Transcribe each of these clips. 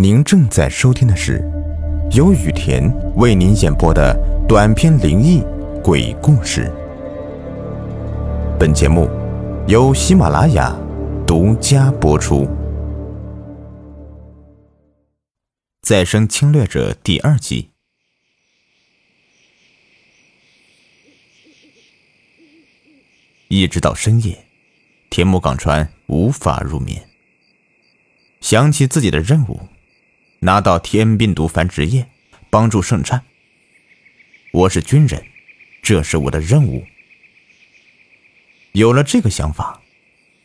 您正在收听的是由雨田为您演播的短篇灵异鬼故事。本节目由喜马拉雅独家播出。《再生侵略者》第二集。一直到深夜，田木港川无法入眠，想起自己的任务。拿到天病毒繁殖液，帮助圣战。我是军人，这是我的任务。有了这个想法，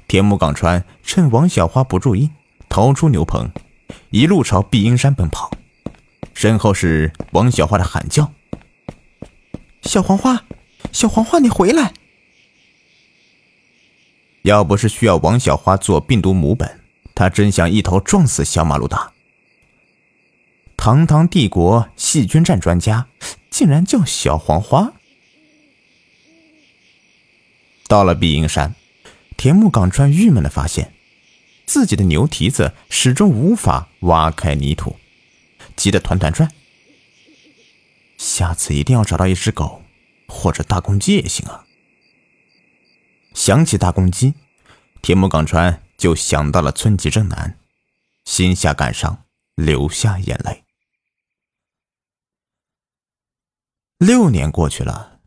田木港川趁王小花不注意，逃出牛棚，一路朝碧英山奔跑。身后是王小花的喊叫：“小黄花，小黄花，你回来！”要不是需要王小花做病毒母本，他真想一头撞死小马路达。堂堂帝国细菌战专家，竟然叫小黄花。到了碧云山，田木岗川郁闷的发现，自己的牛蹄子始终无法挖开泥土，急得团团转。下次一定要找到一只狗，或者大公鸡也行啊。想起大公鸡，田木岗川就想到了村吉正男，心下感伤，流下眼泪。六年过去了，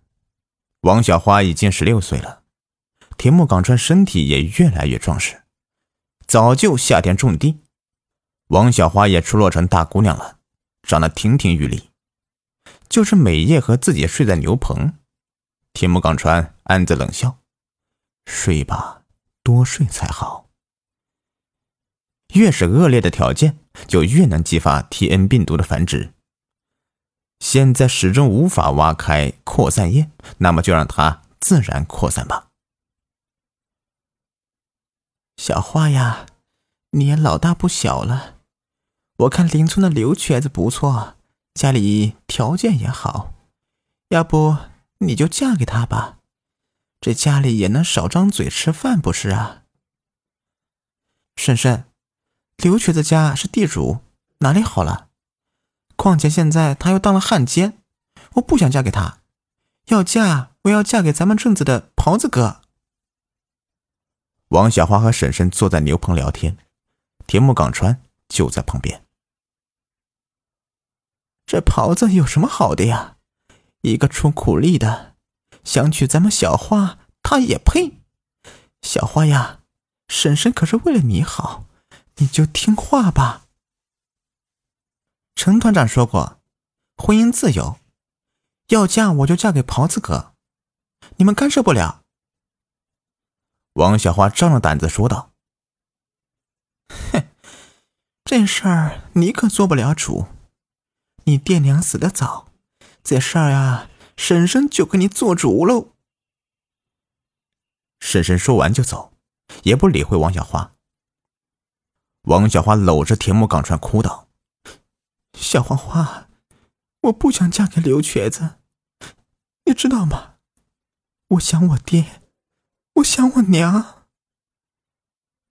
王小花已经十六岁了，田木岗川身体也越来越壮实，早就下田种地。王小花也出落成大姑娘了，长得亭亭玉立，就是每夜和自己睡在牛棚。田木岗川暗自冷笑：“睡吧，多睡才好。越是恶劣的条件，就越能激发 T N 病毒的繁殖。”现在始终无法挖开扩散液，那么就让它自然扩散吧。小花呀，你也老大不小了，我看邻村的刘瘸子不错，家里条件也好，要不你就嫁给他吧，这家里也能少张嘴吃饭，不是啊？婶婶，刘瘸子家是地主，哪里好了？况且现在他又当了汉奸，我不想嫁给他。要嫁，我要嫁给咱们镇子的袍子哥。王小花和婶婶坐在牛棚聊天，田木岗川就在旁边。这袍子有什么好的呀？一个出苦力的，想娶咱们小花，他也配？小花呀，婶婶可是为了你好，你就听话吧。陈团长说过，婚姻自由，要嫁我就嫁给袍子哥，你们干涉不了。王小花壮着胆子说道：“哼，这事儿你可做不了主，你爹娘死的早，这事儿呀，婶婶就给你做主喽。”婶婶说完就走，也不理会王小花。王小花搂着田木岗川哭道。小黄花，我不想嫁给刘瘸子，你知道吗？我想我爹，我想我娘。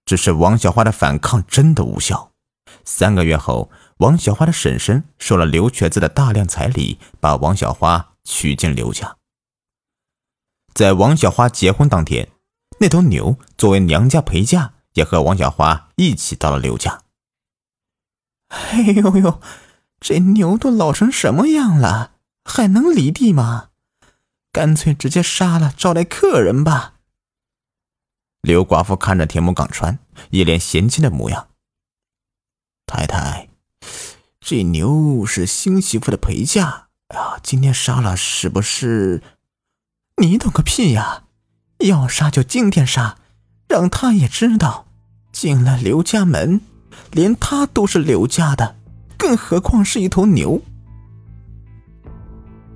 只是王小花的反抗真的无效。三个月后，王小花的婶婶收了刘瘸子的大量彩礼，把王小花娶进刘家。在王小花结婚当天，那头牛作为娘家陪嫁，也和王小花一起到了刘家。哎呦呦！这牛都老成什么样了，还能犁地吗？干脆直接杀了招待客人吧。刘寡妇看着田木岗川，一脸嫌弃的模样。太太，这牛是新媳妇的陪嫁啊，今天杀了是不是？你懂个屁呀！要杀就今天杀，让他也知道，进了刘家门，连他都是刘家的。更何况是一头牛。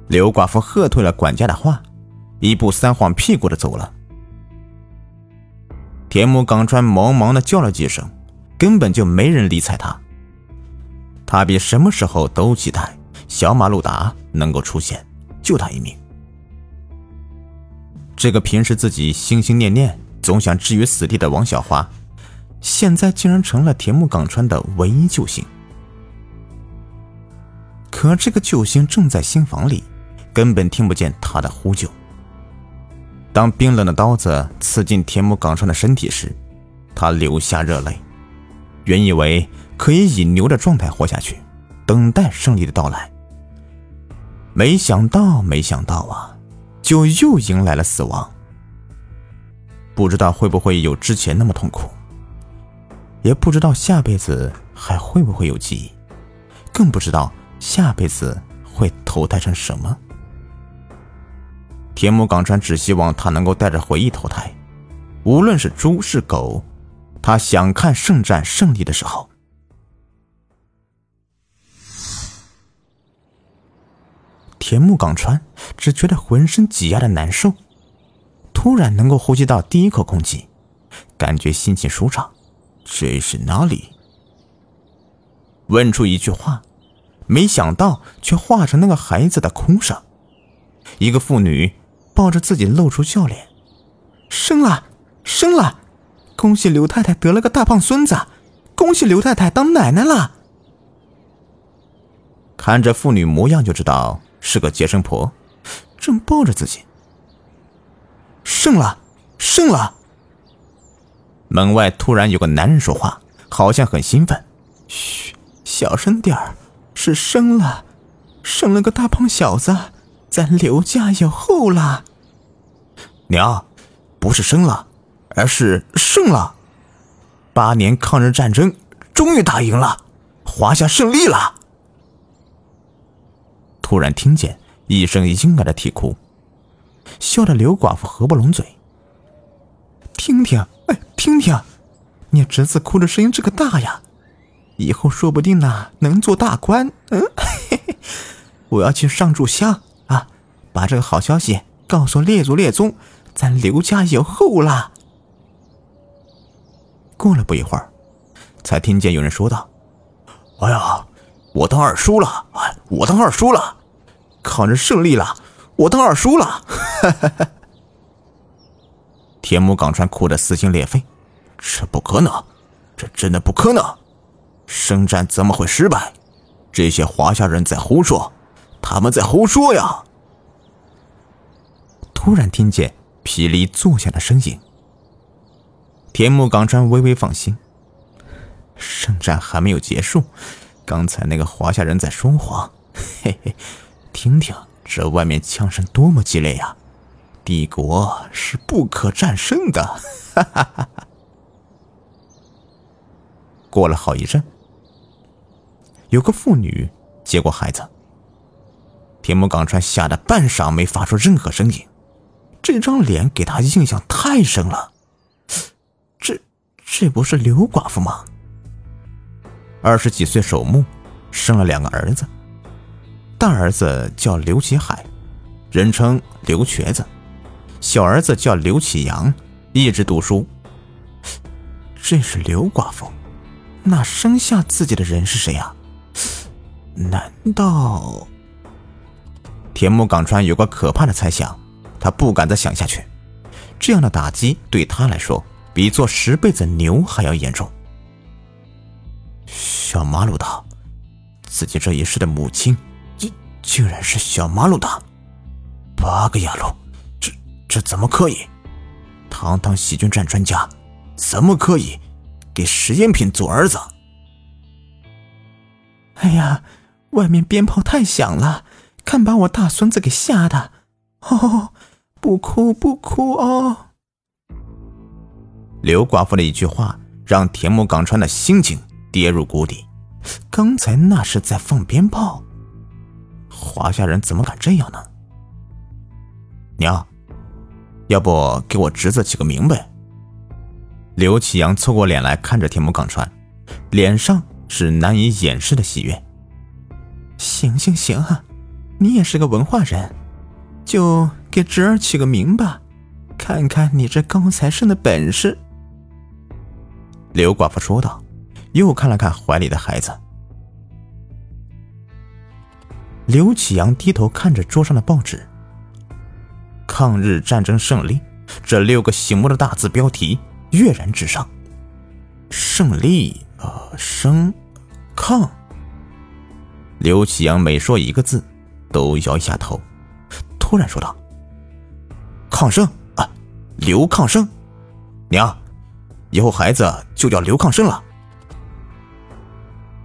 刘寡妇喝退了管家的话，一步三晃屁股的走了。田木港川忙忙的叫了几声，根本就没人理睬他。他比什么时候都期待小马路达能够出现，救他一命。这个平时自己心心念念、总想置于死地的王小花，现在竟然成了田木港川的唯一救星。可这个救星正在新房里，根本听不见他的呼救。当冰冷的刀子刺进田木岗川的身体时，他流下热泪。原以为可以以牛的状态活下去，等待胜利的到来，没想到，没想到啊，就又迎来了死亡。不知道会不会有之前那么痛苦，也不知道下辈子还会不会有记忆，更不知道下辈子会投胎成什么。田木岗川只希望他能够带着回忆投胎，无论是猪是狗，他想看圣战胜利的时候。田木岗川只觉得浑身挤压的难受，突然能够呼吸到第一口空气，感觉心情舒畅。这是哪里？问出一句话，没想到却化成那个孩子的哭声。一个妇女。抱着自己露出笑脸，生了，生了！恭喜刘太太得了个大胖孙子，恭喜刘太太当奶奶了。看着妇女模样就知道是个接生婆，正抱着自己。生了，生了！门外突然有个男人说话，好像很兴奋。嘘，小声点儿，是生了，生了个大胖小子，咱刘家有后了。娘，不是生了，而是胜了。八年抗日战争终于打赢了，华夏胜利了。突然听见一声婴儿的啼哭，笑得刘寡妇合不拢嘴。听听，哎，听听，你侄子哭的声音这个大呀，以后说不定呢能做大官。嗯，嘿嘿，我要去上炷香啊，把这个好消息告诉列祖列宗。咱刘家有后了。过了不一会儿，才听见有人说道：“哎呀，我当二叔了！哎，我当二叔了！抗日胜利了，我当二叔了！” 田木岗川哭得撕心裂肺：“这不可能，这真的不可能！圣战怎么会失败？这些华夏人在胡说，他们在胡说呀！”突然听见。霹雳坐下的声音，田木岗川微微放心，圣战还没有结束。刚才那个华夏人在说谎，嘿嘿，听听这外面枪声多么激烈呀！帝国是不可战胜的，哈哈哈哈。过了好一阵，有个妇女接过孩子，田木岗川吓得半晌没发出任何声音。这张脸给他印象太深了，这这不是刘寡妇吗？二十几岁守墓，生了两个儿子，大儿子叫刘启海，人称刘瘸子，小儿子叫刘启阳，一直读书。这是刘寡妇，那生下自己的人是谁呀？难道？田木岗川有个可怕的猜想。他不敢再想下去，这样的打击对他来说比做十辈子牛还要严重。小马鲁达，自己这一世的母亲，竟竟然是小马鲁达！八个牙路，这这怎么可以？堂堂细菌战专家，怎么可以给实验品做儿子？哎呀，外面鞭炮太响了，看把我大孙子给吓的！哦。不哭不哭哦！刘寡妇的一句话让田木岗川的心情跌入谷底。刚才那是在放鞭炮，华夏人怎么敢这样呢？娘，要不给我侄子起个名呗？刘启阳凑过脸来看着田木岗川，脸上是难以掩饰的喜悦。行行行啊，你也是个文化人。就给侄儿起个名吧，看看你这高材生的本事。”刘寡妇说道，又看了看怀里的孩子。刘启阳低头看着桌上的报纸，“抗日战争胜利”这六个醒目的大字标题跃然纸上，“胜利”呃，生，抗。刘启阳每说一个字，都摇一下头，突然说道：“抗生啊，刘抗生，娘，以后孩子就叫刘抗生了。”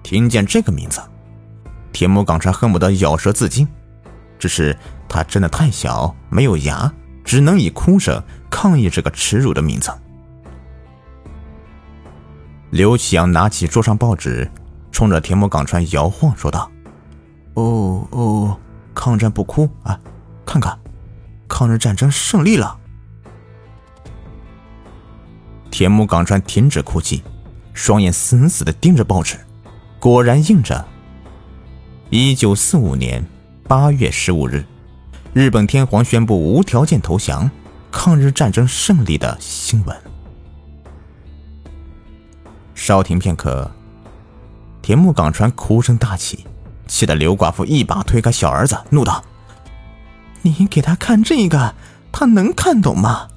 听见这个名字，田木岗川恨不得咬舌自尽，只是他真的太小，没有牙，只能以哭声抗议这个耻辱的名字。刘启阳拿起桌上报纸，冲着田木岗川摇晃说道：“哦哦，抗战不哭啊，看看，抗日战争胜利了。”田木岗川停止哭泣，双眼死死的盯着报纸。果然印着“一九四五年八月十五日，日本天皇宣布无条件投降，抗日战争胜利”的新闻。稍停片刻，田木岗川哭声大起，气得刘寡妇一把推开小儿子，怒道：“你给他看这个，他能看懂吗？”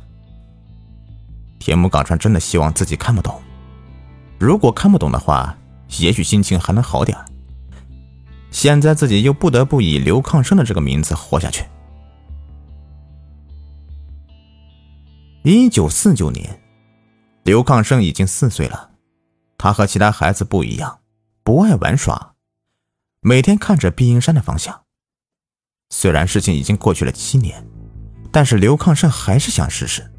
田木岗川真的希望自己看不懂，如果看不懂的话。也许心情还能好点现在自己又不得不以刘抗生的这个名字活下去。一九四九年，刘抗生已经四岁了。他和其他孩子不一样，不爱玩耍，每天看着碧云山的方向。虽然事情已经过去了七年，但是刘抗生还是想试试，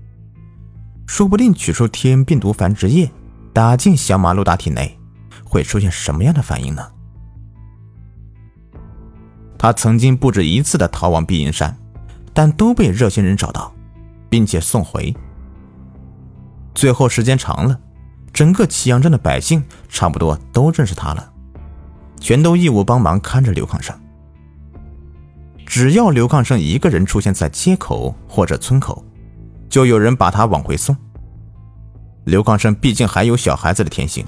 说不定取出天病毒繁殖液，打进小马路达体内。会出现什么样的反应呢？他曾经不止一次的逃往碧云山，但都被热心人找到，并且送回。最后时间长了，整个祁阳镇的百姓差不多都认识他了，全都义务帮忙看着刘抗生。只要刘抗生一个人出现在街口或者村口，就有人把他往回送。刘抗生毕竟还有小孩子的天性。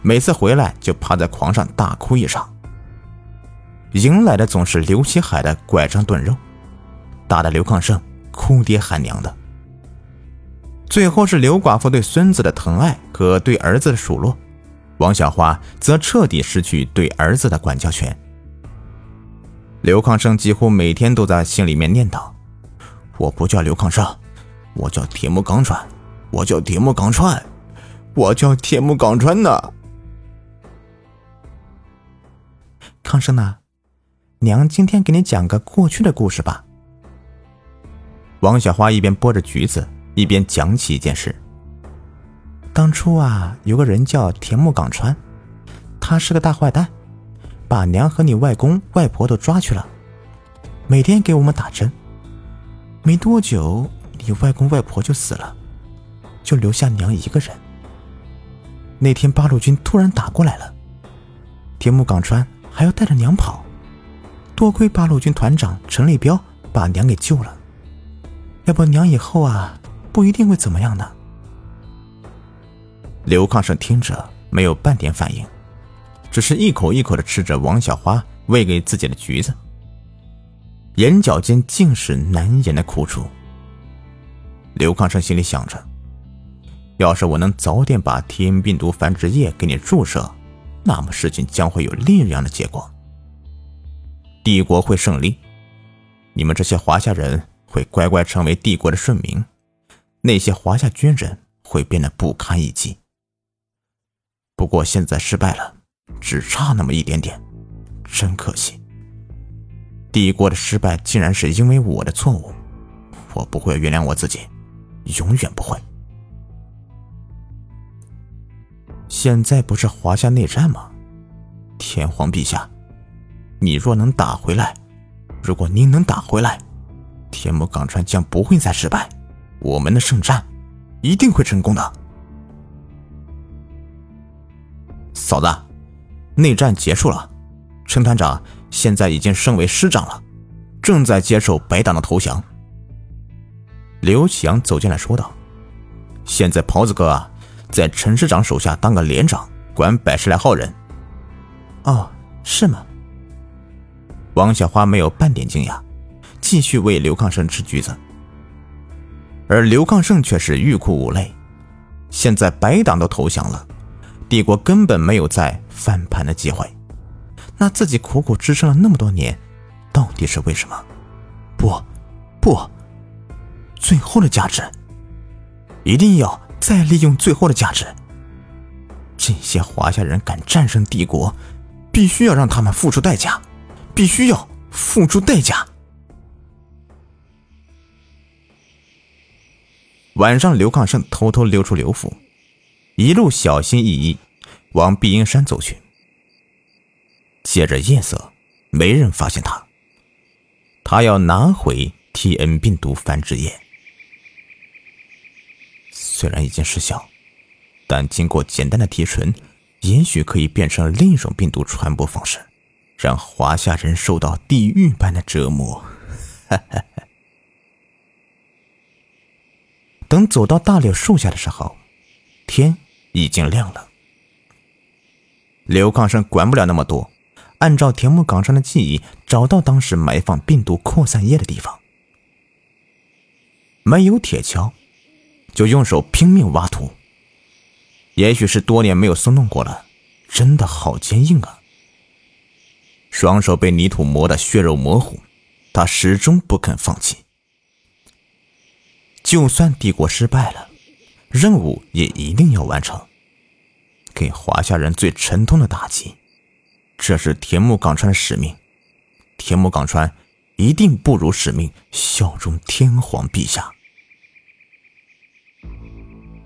每次回来就趴在床上大哭一场，迎来的总是刘希海的拐杖炖肉，打得刘抗生哭爹喊娘的。最后是刘寡妇对孙子的疼爱和对儿子的数落，王小花则彻底失去对儿子的管教权。刘抗生几乎每天都在心里面念叨：“我不叫刘抗生，我叫铁木刚川，我叫铁木刚川，我叫铁木刚川呢。”康生呢？娘今天给你讲个过去的故事吧。王小花一边剥着橘子，一边讲起一件事。当初啊，有个人叫田木岗川，他是个大坏蛋，把娘和你外公外婆都抓去了，每天给我们打针。没多久，你外公外婆就死了，就留下娘一个人。那天八路军突然打过来了，田木岗川。还要带着娘跑，多亏八路军团长陈立彪把娘给救了，要不娘以后啊不一定会怎么样呢。刘抗生听着没有半点反应，只是一口一口的吃着王小花喂给自己的橘子，眼角间尽是难言的苦楚。刘抗生心里想着，要是我能早点把天病毒繁殖液给你注射。那么事情将会有另一样的结果，帝国会胜利，你们这些华夏人会乖乖成为帝国的顺民，那些华夏军人会变得不堪一击。不过现在失败了，只差那么一点点，真可惜。帝国的失败竟然是因为我的错误，我不会原谅我自己，永远不会。现在不是华夏内战吗？天皇陛下，你若能打回来，如果您能打回来，天目港川将不会再失败，我们的圣战一定会成功的。嫂子，内战结束了，陈团长现在已经升为师长了，正在接受白党的投降。刘启阳走进来说道：“现在袍子哥啊。”在陈师长手下当个连长，管百十来号人。哦，是吗？王小花没有半点惊讶，继续喂刘抗生吃橘子。而刘抗生却是欲哭无泪。现在白党都投降了，帝国根本没有再翻盘的机会。那自己苦苦支撑了那么多年，到底是为什么？不，不，最后的价值，一定要再利用最后的价值。这些华夏人敢战胜帝国，必须要让他们付出代价，必须要付出代价。晚上，刘抗胜偷偷溜出刘府，一路小心翼翼往碧云山走去。借着夜色，没人发现他。他要拿回 T N 病毒繁殖液，虽然已经失效，但经过简单的提纯，也许可以变成另一种病毒传播方式，让华夏人受到地狱般的折磨。等走到大柳树下的时候，天已经亮了。刘抗生管不了那么多，按照田木岗上的记忆，找到当时埋放病毒扩散液的地方。没有铁锹，就用手拼命挖土。也许是多年没有松动过了，真的好坚硬啊！双手被泥土磨得血肉模糊，他始终不肯放弃。就算帝国失败了，任务也一定要完成，给华夏人最沉痛的打击。这是田木岗川的使命，田木岗川一定不辱使命，效忠天皇陛下。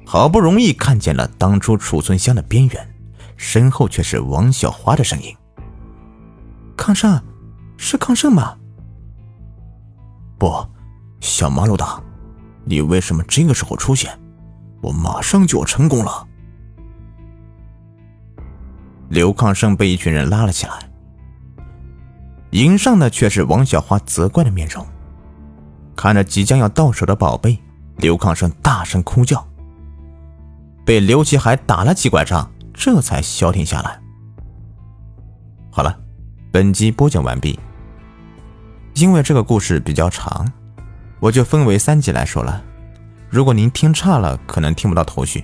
好不容易看见了当初储存箱的边缘，身后却是王小花的声音：“康胜，是康胜吗？”“不，小马老大。”你为什么这个时候出现？我马上就要成功了。刘抗生被一群人拉了起来，迎上的却是王小花责怪的面容。看着即将要到手的宝贝，刘抗生大声哭叫。被刘奇海打了几拐杖，这才消停下来。好了，本集播讲完毕。因为这个故事比较长。我就分为三集来说了，如果您听差了，可能听不到头绪。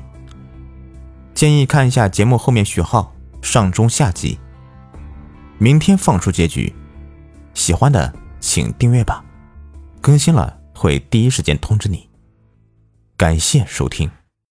建议看一下节目后面序号，上中下集。明天放出结局，喜欢的请订阅吧，更新了会第一时间通知你。感谢收听。